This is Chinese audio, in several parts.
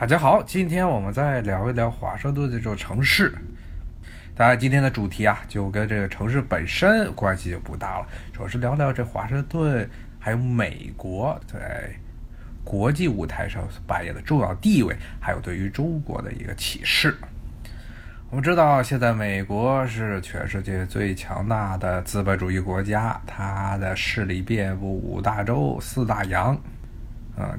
大家好，今天我们再聊一聊华盛顿这座城市。当然，今天的主题啊，就跟这个城市本身关系就不大了，主要是聊聊这华盛顿还有美国在国际舞台上扮演的重要地位，还有对于中国的一个启示。我们知道，现在美国是全世界最强大的资本主义国家，它的势力遍布五大洲、四大洋，嗯。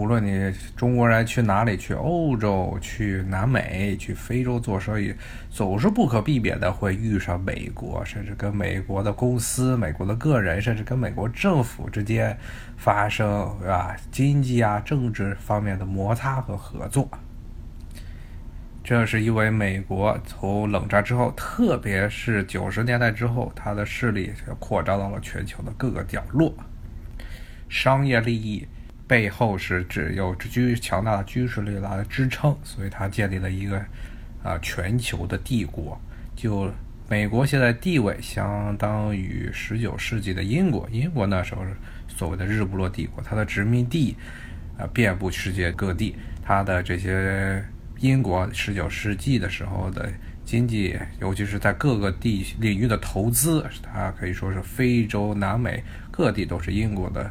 无论你中国人去哪里，去欧洲、去南美、去非洲做生意，总是不可避免的会遇上美国，甚至跟美国的公司、美国的个人，甚至跟美国政府之间发生啊经济啊、政治方面的摩擦和合作。这是因为美国从冷战之后，特别是九十年代之后，它的势力扩张到了全球的各个角落，商业利益。背后是只有军强大的军事力来支撑，所以他建立了一个啊全球的帝国。就美国现在地位相当于十九世纪的英国，英国那时候是所谓的日不落帝国，它的殖民地啊遍布世界各地。它的这些英国十九世纪的时候的经济，尤其是在各个地领域的投资，它可以说是非洲、南美各地都是英国的。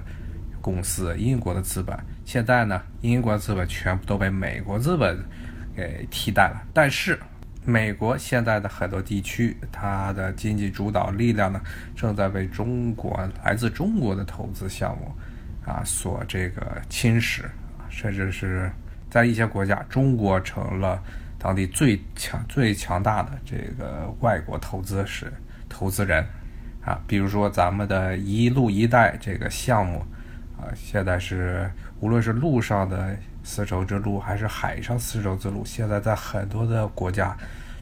公司英国的资本，现在呢，英国资本全部都被美国资本给替代了。但是，美国现在的很多地区，它的经济主导力量呢，正在被中国来自中国的投资项目啊所这个侵蚀，甚至是在一些国家，中国成了当地最强最强大的这个外国投资是投资人啊，比如说咱们的一路一带这个项目。啊，现在是无论是陆上的丝绸之路，还是海上丝绸之路，现在在很多的国家，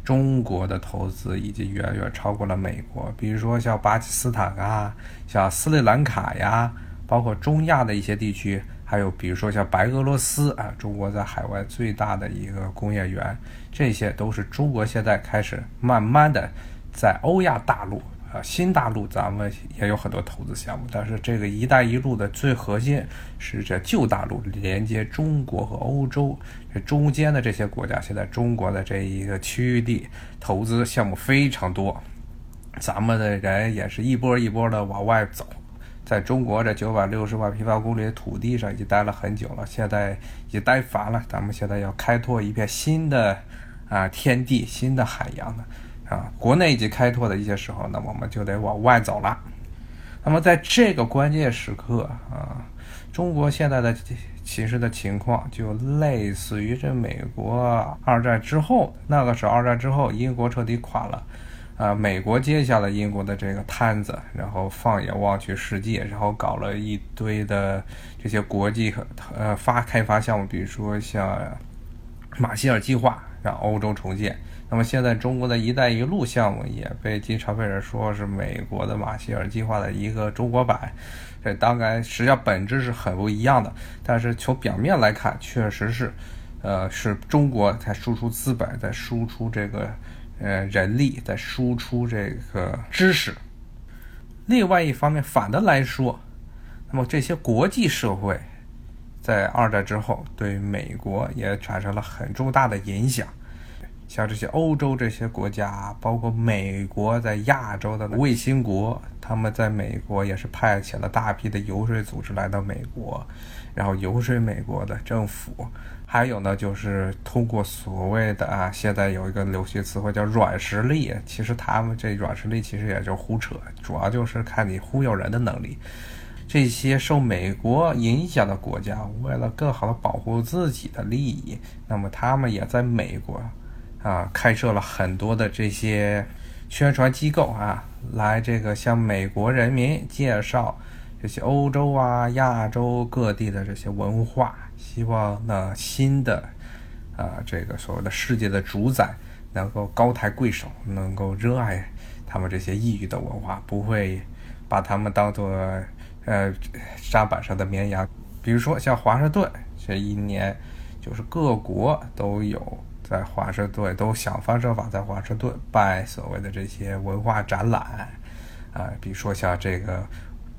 中国的投资已经远远超过了美国。比如说像巴基斯坦啊，像斯里兰卡呀，包括中亚的一些地区，还有比如说像白俄罗斯啊，中国在海外最大的一个工业园，这些都是中国现在开始慢慢的在欧亚大陆。啊，新大陆咱们也有很多投资项目，但是这个“一带一路”的最核心是这旧大陆连接中国和欧洲，这中间的这些国家，现在中国的这一个区域地投资项目非常多，咱们的人也是一波一波的往外走，在中国这九百六十万平方公里的土地上已经待了很久了，现在已经待烦了，咱们现在要开拓一片新的啊天地，新的海洋了。啊，国内已经开拓的一些时候，那我们就得往外走了。那么在这个关键时刻啊，中国现在的其实的情况就类似于这美国二战之后，那个时候二战之后，英国彻底垮了，啊，美国接下了英国的这个摊子，然后放眼望去世界，然后搞了一堆的这些国际呃发开发项目，比如说像马歇尔计划，让欧洲重建。那么现在中国的一带一路项目也被经常被人说是美国的马歇尔计划的一个中国版，这当然实际上本质是很不一样的。但是从表面来看，确实是，呃，是中国在输出资本，在输出这个呃人力，在输出这个知识。另外一方面，反的来说，那么这些国际社会在二战之后对美国也产生了很重大的影响。像这些欧洲这些国家，包括美国在亚洲的卫星国，他们在美国也是派遣了大批的游说组织来到美国，然后游说美国的政府。还有呢，就是通过所谓的啊，现在有一个流行词汇叫软实力，其实他们这软实力其实也就胡扯，主要就是看你忽悠人的能力。这些受美国影响的国家，为了更好的保护自己的利益，那么他们也在美国。啊，开设了很多的这些宣传机构啊，来这个向美国人民介绍这些欧洲啊、亚洲各地的这些文化，希望呢新的啊这个所谓的世界的主宰能够高抬贵手，能够热爱他们这些异域的文化，不会把他们当做呃沙板上的绵羊。比如说像华盛顿，这一年就是各国都有。在华盛顿都想方设法在华盛顿办所谓的这些文化展览，啊，比如说像这个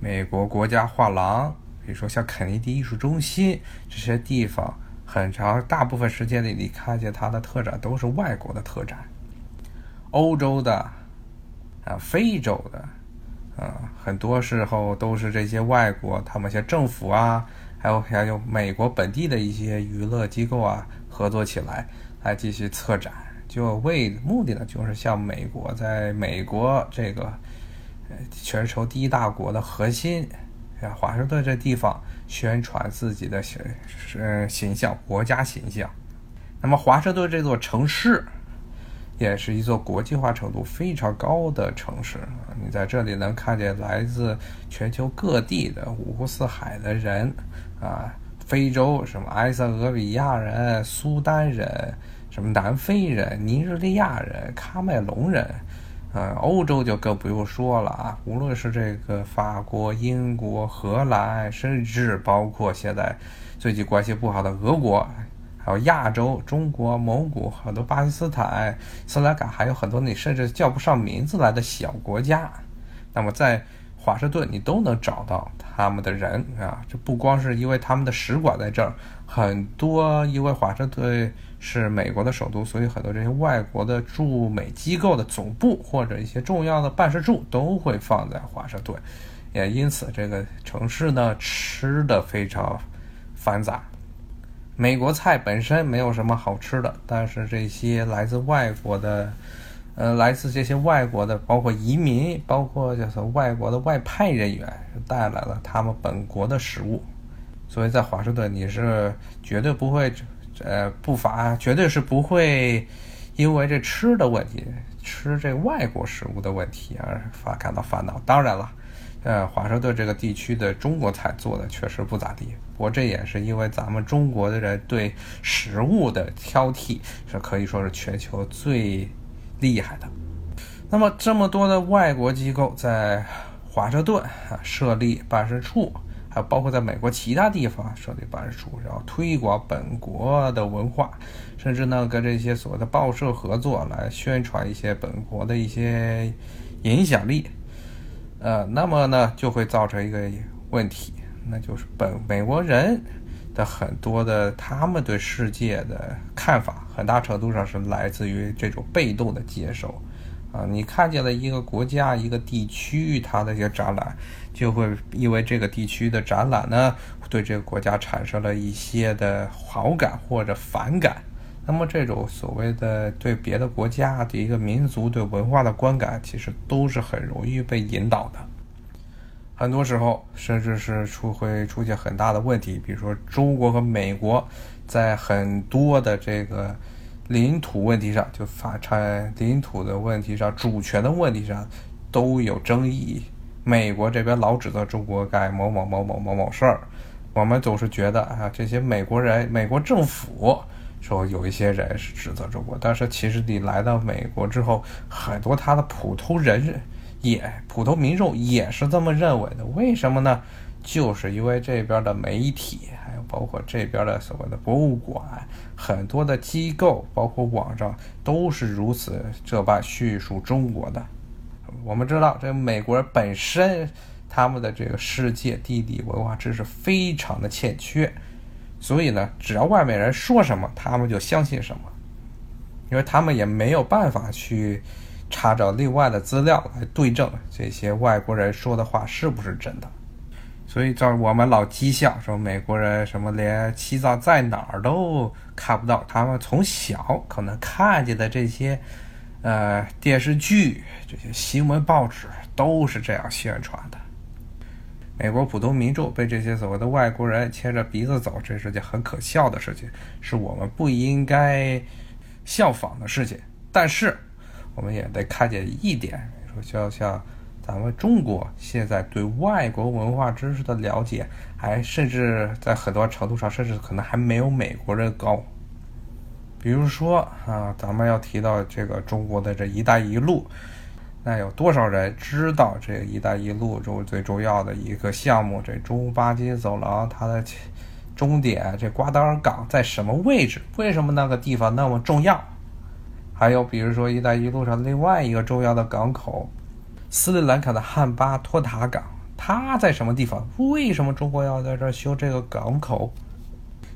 美国国家画廊，比如说像肯尼迪艺术中心这些地方，很长大部分时间里，你看见它的特展都是外国的特展，欧洲的啊，非洲的啊，很多时候都是这些外国他们像政府啊，还有还有美国本地的一些娱乐机构啊，合作起来。来继续策展，就为目的呢，就是向美国在美国这个呃全球第一大国的核心。华盛顿这地方宣传自己的形是形象，国家形象。那么华盛顿这座城市也是一座国际化程度非常高的城市。你在这里能看见来自全球各地的五湖四海的人啊，非洲什么埃塞俄比亚人、苏丹人、什么南非人、尼日利亚人、喀麦隆人。呃，欧洲就更不用说了。啊，无论是这个法国、英国、荷兰，甚至包括现在最近关系不好的俄国，还有亚洲、中国、蒙古，很多巴基斯坦、斯里兰卡，还有很多你甚至叫不上名字来的小国家，那么在华盛顿你都能找到他们的人啊，这不光是因为他们的使馆在这儿，很多因为华盛顿。是美国的首都，所以很多这些外国的驻美机构的总部或者一些重要的办事处都会放在华盛顿，也因此这个城市呢吃的非常繁杂。美国菜本身没有什么好吃的，但是这些来自外国的，呃，来自这些外国的，包括移民，包括叫做外国的外派人员，带来了他们本国的食物，所以在华盛顿你是绝对不会。呃，不乏绝对是不会因为这吃的问题、吃这外国食物的问题而发感到烦恼。当然了，呃，华盛顿这个地区的中国菜做的确实不咋地，不过这也是因为咱们中国的人对食物的挑剔是可以说是全球最厉害的。那么，这么多的外国机构在华盛顿啊设立办事处。还包括在美国其他地方设立办事处，然后推广本国的文化，甚至呢跟这些所谓的报社合作来宣传一些本国的一些影响力。呃，那么呢就会造成一个问题，那就是本美国人的很多的他们对世界的看法，很大程度上是来自于这种被动的接受。啊，你看见了一个国家、一个地区，它的一些展览，就会因为这个地区的展览呢，对这个国家产生了一些的好感或者反感。那么，这种所谓的对别的国家的一个民族对文化的观感，其实都是很容易被引导的。很多时候，甚至是出会出现很大的问题，比如说中国和美国在很多的这个。领土问题上，就法产领土的问题上，主权的问题上都有争议。美国这边老指责中国干某某某某某某事儿，我们总是觉得啊，这些美国人、美国政府说有一些人是指责中国，但是其实你来到美国之后，很多他的普通人也、普通民众也是这么认为的。为什么呢？就是因为这边的媒体，包括这边的所谓的博物馆，很多的机构，包括网上，都是如此这般叙述中国的。我们知道，这美国人本身他们的这个世界地理文化知识非常的欠缺，所以呢，只要外面人说什么，他们就相信什么，因为他们也没有办法去查找另外的资料来对证这些外国人说的话是不是真的。所以，这我们老讥笑说美国人什么连西藏在哪儿都看不到，他们从小可能看见的这些，呃，电视剧、这些新闻报纸都是这样宣传的。美国普通民众被这些所谓的外国人牵着鼻子走，这是件很可笑的事情，是我们不应该效仿的事情。但是，我们也得看见一点，说就像。咱们中国现在对外国文化知识的了解，还甚至在很多程度上，甚至可能还没有美国人高。比如说啊，咱们要提到这个中国的这一带一路，那有多少人知道这一带一路中最重要的一个项目？这中巴金走廊它的终点，这瓜达尔港在什么位置？为什么那个地方那么重要？还有比如说一带一路上另外一个重要的港口。斯里兰卡的汉巴托塔港，它在什么地方？为什么中国要在这儿修这个港口？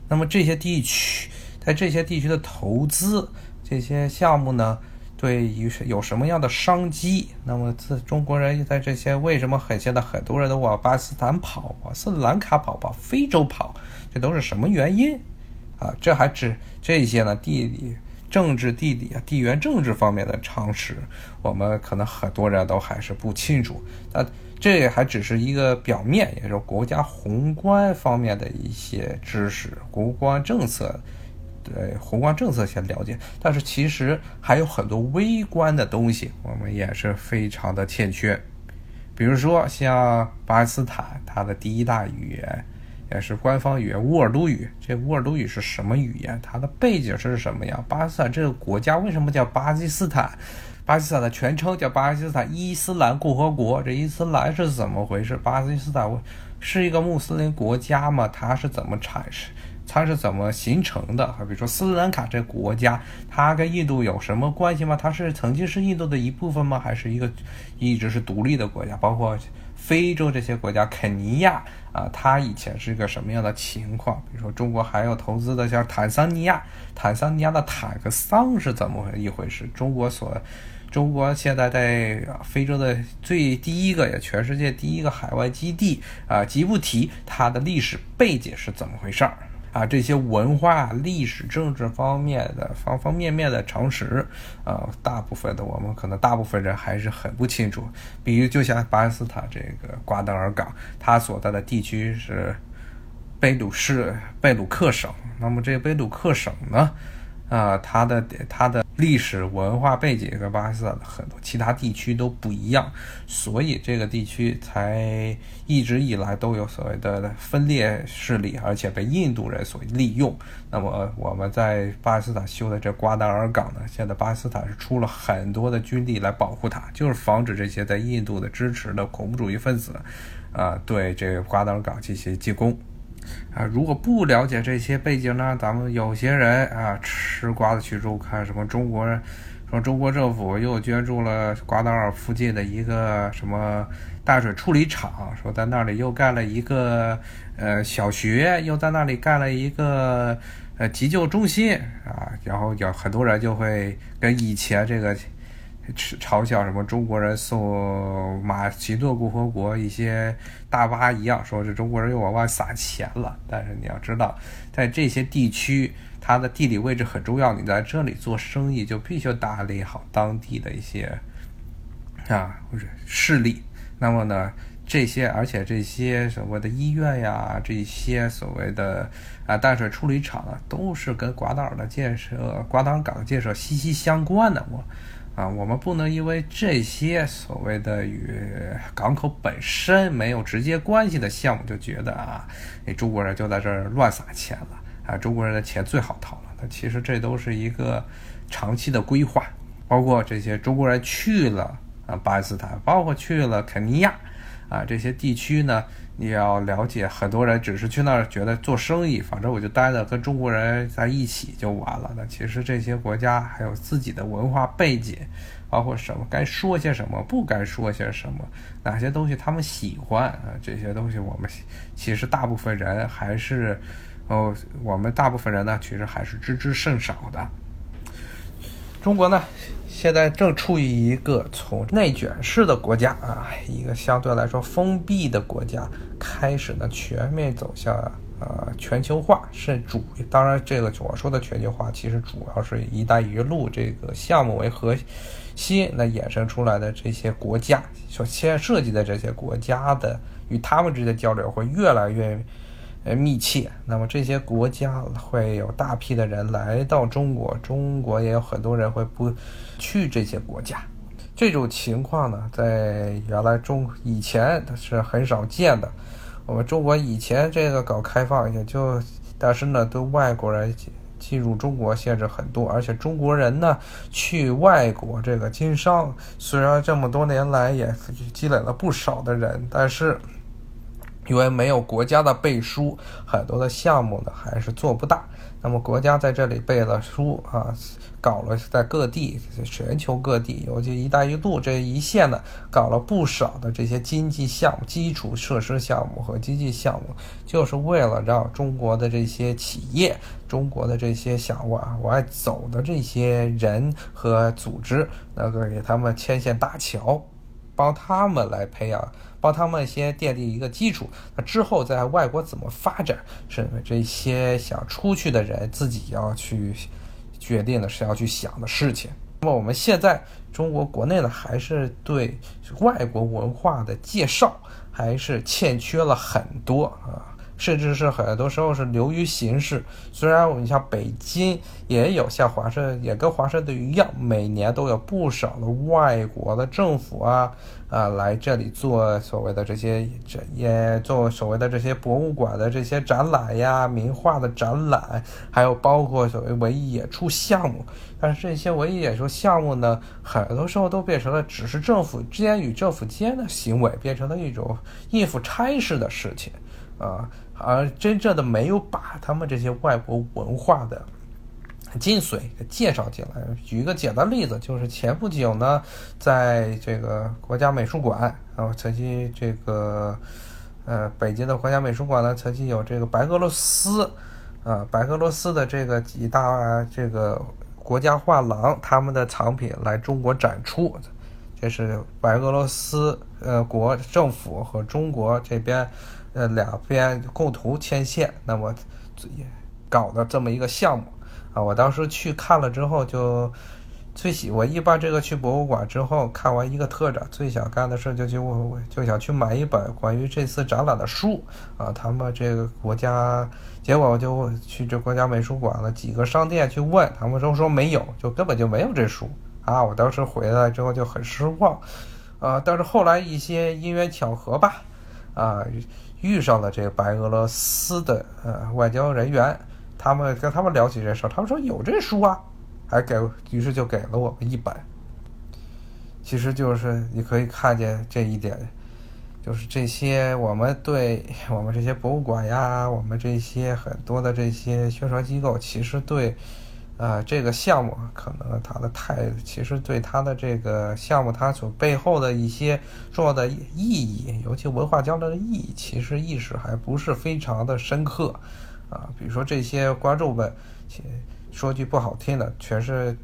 那么这些地区在这些地区的投资这些项目呢，对于是有什么样的商机？那么自中国人在这些为什么很现在很多人都往巴基斯坦跑，往斯里兰卡跑，往非洲跑，这都是什么原因？啊，这还只这些呢？地理、政治、地理啊，地缘政治方面的常识，我们可能很多人都还是不清楚。那这还只是一个表面，也就是国家宏观方面的一些知识，宏观政策，对宏观政策先了解。但是其实还有很多微观的东西，我们也是非常的欠缺。比如说像巴基斯坦，它的第一大语言。也是官方语言乌尔都语。这乌尔都语是什么语言？它的背景是什么呀？巴基斯坦这个国家为什么叫巴基斯坦？巴基斯坦的全称叫巴基斯坦伊斯兰共和国。这伊斯兰是怎么回事？巴基斯坦是一个穆斯林国家吗？它是怎么产生？它是怎么形成的？比如说斯里兰卡这国家，它跟印度有什么关系吗？它是曾经是印度的一部分吗？还是一个一直是独立的国家？包括。非洲这些国家，肯尼亚啊，它以前是一个什么样的情况？比如说，中国还有投资的像坦桑尼亚，坦桑尼亚的坦克桑是怎么一回事？中国所，中国现在在非洲的最第一个，也全世界第一个海外基地啊，吉布提，它的历史背景是怎么回事儿？啊，这些文化、历史、政治方面的方方面面的常识，啊，大部分的我们可能大部分人还是很不清楚。比如，就像巴基斯坦这个瓜达尔港，它所在的地区是贝鲁市贝鲁克省。那么，这个贝鲁克省呢？啊，它的它的历史文化背景跟巴基斯坦的很多其他地区都不一样，所以这个地区才一直以来都有所谓的分裂势力，而且被印度人所利用。那么我们在巴基斯坦修的这瓜达尔港呢，现在巴基斯坦是出了很多的军力来保护它，就是防止这些在印度的支持的恐怖主义分子，啊，对这个瓜达尔港进行进攻。啊，如果不了解这些背景呢，咱们有些人啊吃瓜子去肉看什么中国，说中国政府又捐助了瓜达尔附近的一个什么淡水处理厂，说在那里又盖了一个呃小学，又在那里盖了一个呃急救中心啊，然后有很多人就会跟以前这个。嘲笑什么中国人送马其顿共和国一些大巴一样，说是中国人又往外撒钱了。但是你要知道，在这些地区，它的地理位置很重要。你在这里做生意，就必须打理好当地的一些啊或者势力。那么呢，这些而且这些所谓的医院呀，这些所谓的啊淡水处理厂啊，都是跟瓜达尔的建设、瓜达尔港建设息息相关的。我。啊，我们不能因为这些所谓的与港口本身没有直接关系的项目，就觉得啊，你中国人就在这儿乱撒钱了啊，中国人的钱最好掏了。那其实这都是一个长期的规划，包括这些中国人去了啊巴基斯坦，包括去了肯尼亚啊这些地区呢。你要了解，很多人只是去那儿觉得做生意，反正我就待着跟中国人在一起就完了。那其实这些国家还有自己的文化背景，包括什么该说些什么，不该说些什么，哪些东西他们喜欢啊？这些东西我们其实大部分人还是，哦，我们大部分人呢，其实还是知之甚少的。中国呢？现在正处于一个从内卷式的国家啊，一个相对来说封闭的国家，开始呢全面走向呃全球化，是主。当然，这个我说的全球化，其实主要是一带一路这个项目为核心，那衍生出来的这些国家所先涉及的这些国家的与他们之间的交流会越来越。呃，密切。那么这些国家会有大批的人来到中国，中国也有很多人会不去这些国家。这种情况呢，在原来中以前是很少见的。我们中国以前这个搞开放，也就但是呢，对外国人进入中国限制很多，而且中国人呢去外国这个经商，虽然这么多年来也积累了不少的人，但是。因为没有国家的背书，很多的项目呢还是做不大。那么国家在这里背了书啊，搞了在各地全球各地，尤其“一带一路”这一线呢，搞了不少的这些经济项目、基础设施项目和经济项目，就是为了让中国的这些企业、中国的这些想往外走的这些人和组织，能够给他们牵线搭桥，帮他们来培养。帮他们先奠定一个基础，那之后在外国怎么发展，是这些想出去的人自己要去决定的，是要去想的事情。那么我们现在中国国内呢，还是对外国文化的介绍还是欠缺了很多啊。甚至是很多时候是流于形式。虽然我们像北京也有像华盛，也跟华盛顿一样，每年都有不少的外国的政府啊啊来这里做所谓的这些这也做所谓的这些博物馆的这些展览呀、名画的展览，还有包括所谓文艺演出项目。但是这些文艺演出项目呢，很多时候都变成了只是政府之间与政府间的行为，变成了一种应付差事的事情啊。而真正的没有把他们这些外国文化的精髓给介绍进来。举一个简单例子，就是前不久呢，在这个国家美术馆，然后曾经这个呃北京的国家美术馆呢，曾经有这个白俄罗斯啊白俄罗斯的这个几大这个国家画廊他们的藏品来中国展出，这是白俄罗斯呃国政府和中国这边。呃，两边共同牵线，那么也搞的这么一个项目啊，我当时去看了之后，就最喜我一般这个去博物馆之后看完一个特展，最想干的事就就就想去买一本关于这次展览的书啊。他们这个国家，结果我就去这国家美术馆了几个商店去问，他们都说没有，就根本就没有这书啊。我当时回来之后就很失望啊，但是后来一些因缘巧合吧，啊。遇上了这个白俄罗斯的呃外交人员，他们跟他们聊起这事儿，他们说有这书啊，还给，于是就给了我们一本。其实就是你可以看见这一点，就是这些我们对 我们这些博物馆呀，我们这些很多的这些宣传机构，其实对。啊，这个项目可能他的太，其实对他的这个项目，他所背后的一些重要的意义，尤其文化交流的意义，其实意识还不是非常的深刻。啊，比如说这些观众们，说句不好听的，全是。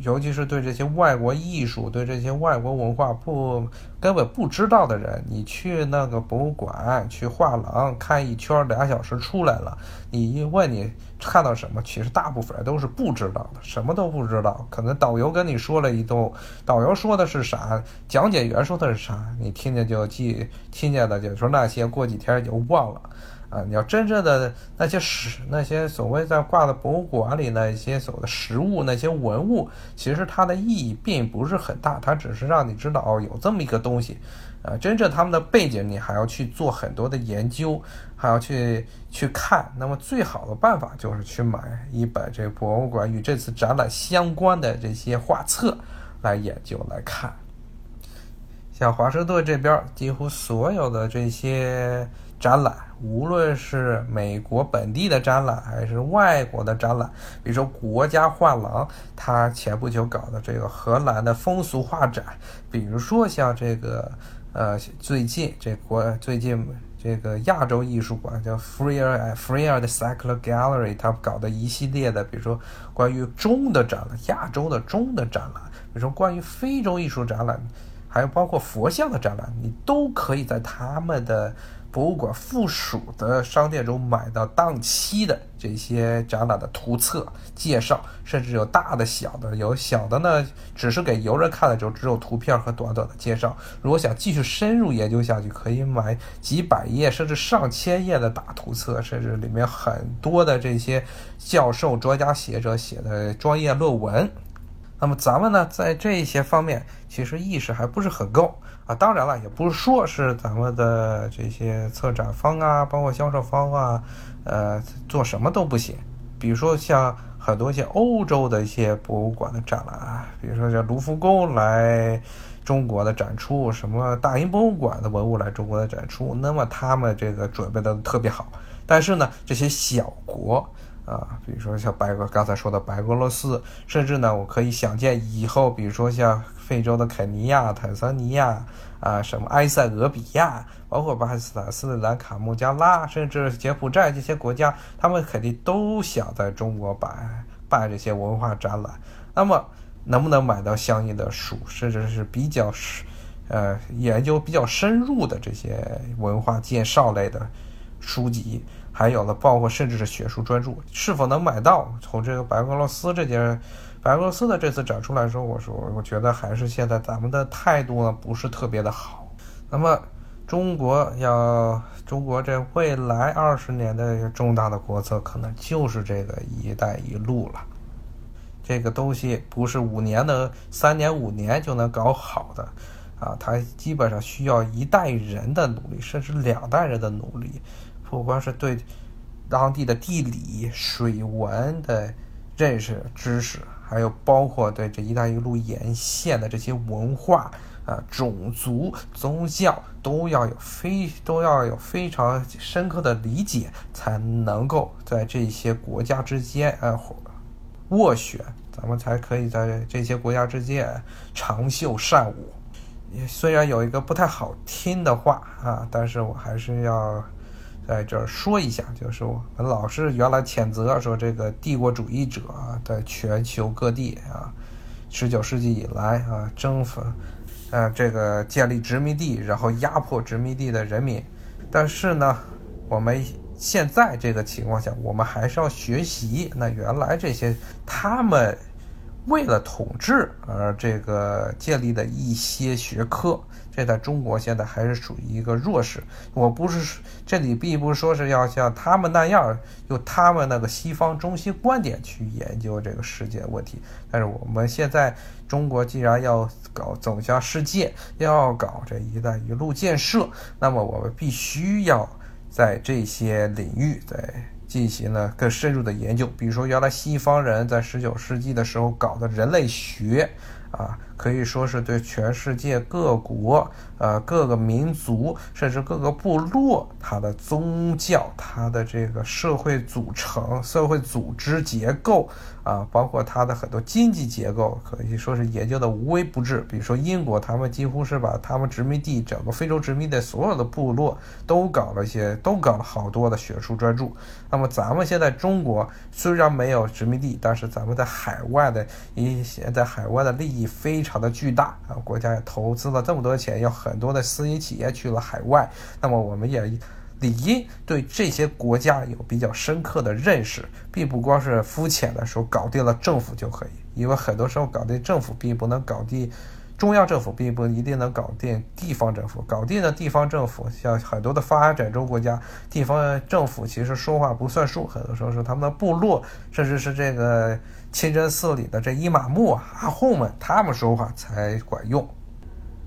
尤其是对这些外国艺术、对这些外国文化不根本不知道的人，你去那个博物馆、去画廊看一圈俩小时出来了，你一问你看到什么，其实大部分人都是不知道的，什么都不知道。可能导游跟你说了一通，导游说的是啥，讲解员说的是啥，你听见就记，听见的就说那些，过几天就忘了。啊，你要真正的那些实那些所谓在挂在博物馆里那些所谓的实物那些文物，其实它的意义并不是很大，它只是让你知道哦有这么一个东西，啊，真正他们的背景你还要去做很多的研究，还要去去看。那么最好的办法就是去买一本这博物馆与这次展览相关的这些画册来研究来看。像华盛顿这边，几乎所有的这些。展览，无论是美国本地的展览，还是外国的展览，比如说国家画廊，它前不久搞的这个荷兰的风俗画展，比如说像这个，呃，最近这国最近这个亚洲艺术馆叫 Freer Freer 的 Cycle Gallery，它搞的一系列的，比如说关于中的展览，亚洲的中的展览，比如说关于非洲艺术展览，还有包括佛像的展览，你都可以在他们的。博物馆附属的商店中买到当期的这些展览的图册介绍，甚至有大的、小的。有小的呢，只是给游人看的，就只有图片和短短的介绍。如果想继续深入研究下去，可以买几百页甚至上千页的大图册，甚至里面很多的这些教授、专家学者写的专业论文。那么咱们呢，在这些方面其实意识还不是很够。啊，当然了，也不是说是咱们的这些策展方啊，包括销售方啊，呃，做什么都不行。比如说像很多一些欧洲的一些博物馆的展览啊，比如说像卢浮宫来中国的展出，什么大英博物馆的文物来中国的展出，那么他们这个准备的特别好。但是呢，这些小国啊，比如说像白俄刚才说的白俄罗斯，甚至呢，我可以想见以后，比如说像非洲的肯尼亚、坦桑尼亚啊，什么埃塞俄比亚，包括巴基斯坦、斯里兰卡、孟加拉，甚至柬埔寨这些国家，他们肯定都想在中国办办这些文化展览。那么，能不能买到相应的书，甚至是比较深，呃，研究比较深入的这些文化介绍类的书籍？还有呢，包括甚至是学术专著，是否能买到？从这个白俄罗斯这件，白俄罗斯的这次展出来说，我说，我觉得还是现在咱们的态度呢不是特别的好。那么，中国要中国这未来二十年的重大的国策，可能就是这个“一带一路”了。这个东西不是五年的、三年、五年就能搞好的，啊，它基本上需要一代人的努力，甚至两代人的努力。不光是对当地的地理、水文的认识知识，还有包括对这一带一路沿线的这些文化啊、种族、宗教，都要有非都要有非常深刻的理解，才能够在这些国家之间呃斡旋，咱们才可以在这些国家之间长袖善舞。虽然有一个不太好听的话啊，但是我还是要。在这儿说一下，就是我们老是原来谴责说这个帝国主义者啊，在全球各地啊，十九世纪以来啊，征服，呃，这个建立殖民地，然后压迫殖民地的人民。但是呢，我们现在这个情况下，我们还是要学习那原来这些他们为了统治而这个建立的一些学科。这在中国现在还是属于一个弱势。我不是这里并不是说是要像他们那样用他们那个西方中心观点去研究这个世界问题。但是我们现在中国既然要搞走向世界，要搞这一带一路建设，那么我们必须要在这些领域在进行了更深入的研究。比如说，原来西方人在十九世纪的时候搞的人类学。啊，可以说是对全世界各国、呃各个民族，甚至各个部落，它的宗教、它的这个社会组成、社会组织结构，啊，包括它的很多经济结构，可以说是研究的无微不至。比如说英国，他们几乎是把他们殖民地整个非洲殖民的所有的部落都搞了一些，都搞了好多的学术专著。那么咱们现在中国虽然没有殖民地，但是咱们在海外的一些在海外的利益。非常的巨大啊！国家也投资了这么多钱，有很多的私营企业去了海外。那么我们也理应对这些国家有比较深刻的认识，并不光是肤浅的说搞定了政府就可以，因为很多时候搞定政府并不能搞定中央政府，并不一定能搞定地方政府。搞定的地方政府，像很多的发展中国家，地方政府其实说话不算数，很多时候是他们的部落，甚至是这个。清真寺里的这伊玛目啊、阿訇们，他们说话才管用。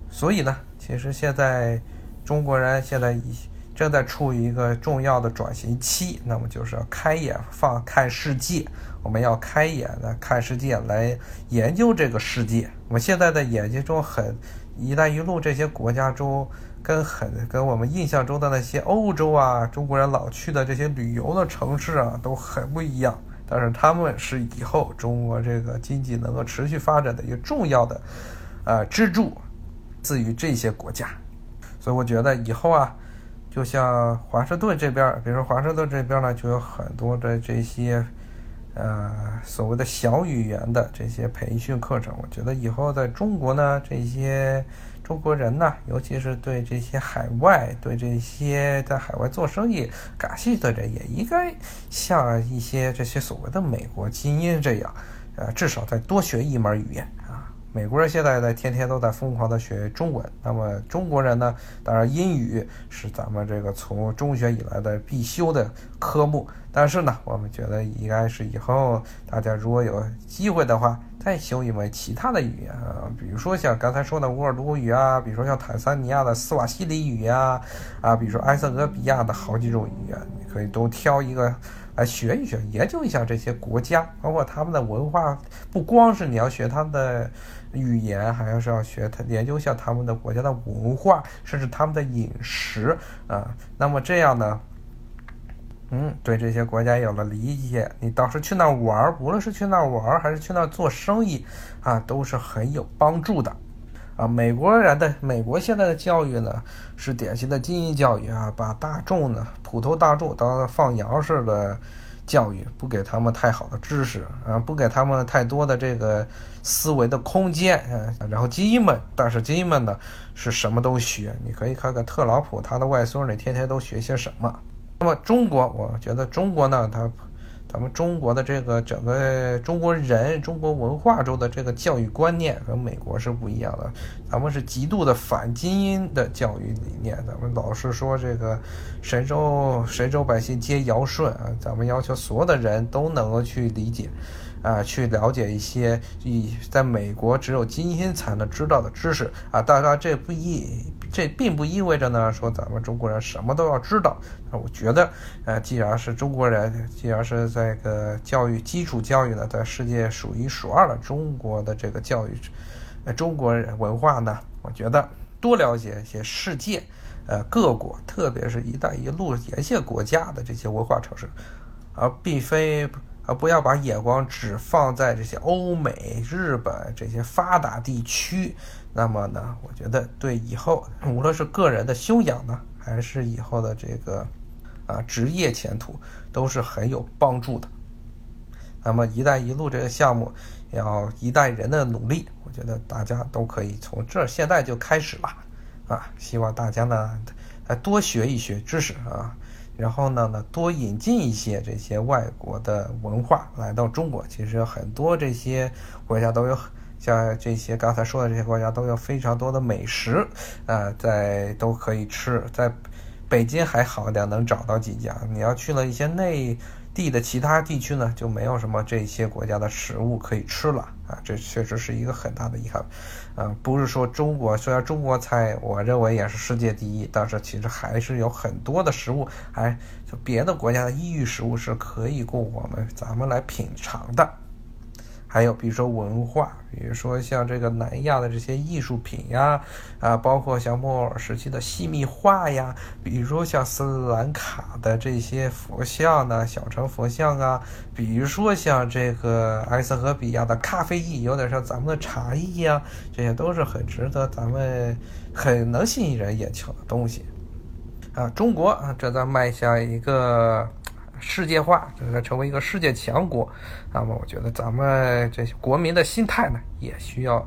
所以呢，其实现在中国人现在已正在处于一个重要的转型期，那么就是要开眼放看世界。我们要开眼来看世界，来研究这个世界。我们现在的眼睛中，很“一带一路”这些国家中，跟很跟我们印象中的那些欧洲啊，中国人老去的这些旅游的城市啊，都很不一样。但是他们是以后中国这个经济能够持续发展的一个重要的，呃支柱，至于这些国家，所以我觉得以后啊，就像华盛顿这边，比如说华盛顿这边呢，就有很多的这些，呃所谓的小语言的这些培训课程。我觉得以后在中国呢，这些。中国人呢，尤其是对这些海外、对这些在海外做生意感兴趣的人，也应该像一些这些所谓的美国精英这样，呃，至少再多学一门语言。美国人现在在天天都在疯狂的学中文，那么中国人呢，当然英语是咱们这个从中学以来的必修的科目。但是呢，我们觉得应该是以后大家如果有机会的话。再修一门其他的语言啊，比如说像刚才说的乌尔都语啊，比如说像坦桑尼亚的斯瓦西里语呀，啊，比如说埃塞俄比亚的好几种语言，你可以都挑一个来学一学，研究一下这些国家，包括他们的文化。不光是你要学他们的语言，还要是要学他研究一下他们的国家的文化，甚至他们的饮食啊。那么这样呢，嗯，对这些国家有了理解，你到时去那儿玩，无论是去那儿玩还是去那儿做生意，啊，都是很有帮助的。啊，美国人的美国现在的教育呢，是典型的精英教育啊，把大众呢，普通大众当放羊似的教育，不给他们太好的知识啊，不给他们太多的这个思维的空间啊。然后精英们，但是精英们呢，是什么都学。你可以看看特朗普他的外孙女天天都学些什么。那么中国，我觉得中国呢，它。咱们中国的这个整个中国人、中国文化中的这个教育观念和美国是不一样的。咱们是极度的反精英的教育理念，咱们老是说这个神州神州百姓皆尧舜啊，咱们要求所有的人都能够去理解。啊，去了解一些以在美国只有精英才能知道的知识啊！当然，这不一，这并不意味着呢，说咱们中国人什么都要知道啊！我觉得，呃，既然是中国人，既然是这个教育基础教育呢，在世界数一数二的中国的这个教育，呃，中国文化呢，我觉得多了解一些世界，呃，各国，特别是一带一路沿线国家的这些文化城市，而并非。而不要把眼光只放在这些欧美、日本这些发达地区，那么呢，我觉得对以后无论是个人的修养呢，还是以后的这个啊职业前途，都是很有帮助的。那么“一带一路”这个项目要一代人的努力，我觉得大家都可以从这现在就开始了啊！希望大家呢，多学一学知识啊。然后呢，呢多引进一些这些外国的文化来到中国。其实很多这些国家都有，像这些刚才说的这些国家都有非常多的美食，啊，在都可以吃。在北京还好点，能找到几家。你要去了一些内。地的其他地区呢，就没有什么这些国家的食物可以吃了啊，这确实是一个很大的遗憾。啊，不是说中国虽然中国菜我认为也是世界第一，但是其实还是有很多的食物，还就别的国家的异域食物是可以供我们咱们来品尝的。还有比如说文化，比如说像这个南亚的这些艺术品呀，啊，包括像莫尔时期的细密画呀，比如说像斯里兰卡的这些佛像呢，小乘佛像啊，比如说像这个埃塞俄比亚的咖啡艺，有点像咱们的茶艺呀，这些都是很值得咱们很能吸引人眼球的东西啊。中国啊，正在迈向一个。世界化，就是成为一个世界强国，那么我觉得咱们这些国民的心态呢，也需要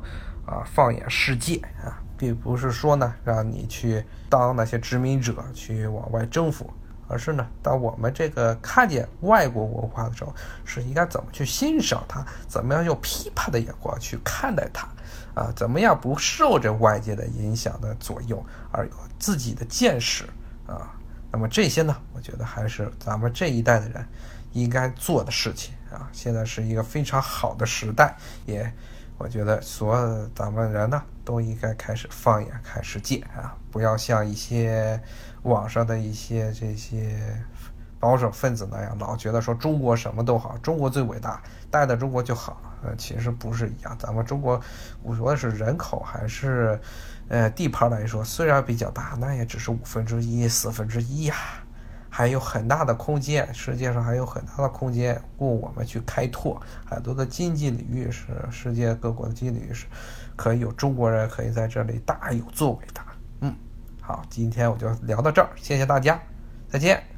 啊放眼世界啊，并不是说呢让你去当那些殖民者去往外征服，而是呢，当我们这个看见外国文化的时候，是应该怎么去欣赏它，怎么样用批判的眼光去看待它，啊，怎么样不受这外界的影响的左右，而有自己的见识啊。那么这些呢，我觉得还是咱们这一代的人应该做的事情啊。现在是一个非常好的时代，也我觉得所有咱们人呢都应该开始放眼看世界啊，不要像一些网上的一些这些保守分子那样，老觉得说中国什么都好，中国最伟大，带着中国就好。呃，其实不是一样，咱们中国无论是人口还是。呃，地盘来说虽然比较大，那也只是五分之一、四分之一呀，还有很大的空间。世界上还有很大的空间供我们去开拓，很多的经济领域是世界各国的经济领域是，可以有中国人可以在这里大有作为的。嗯，好，今天我就聊到这儿，谢谢大家，再见。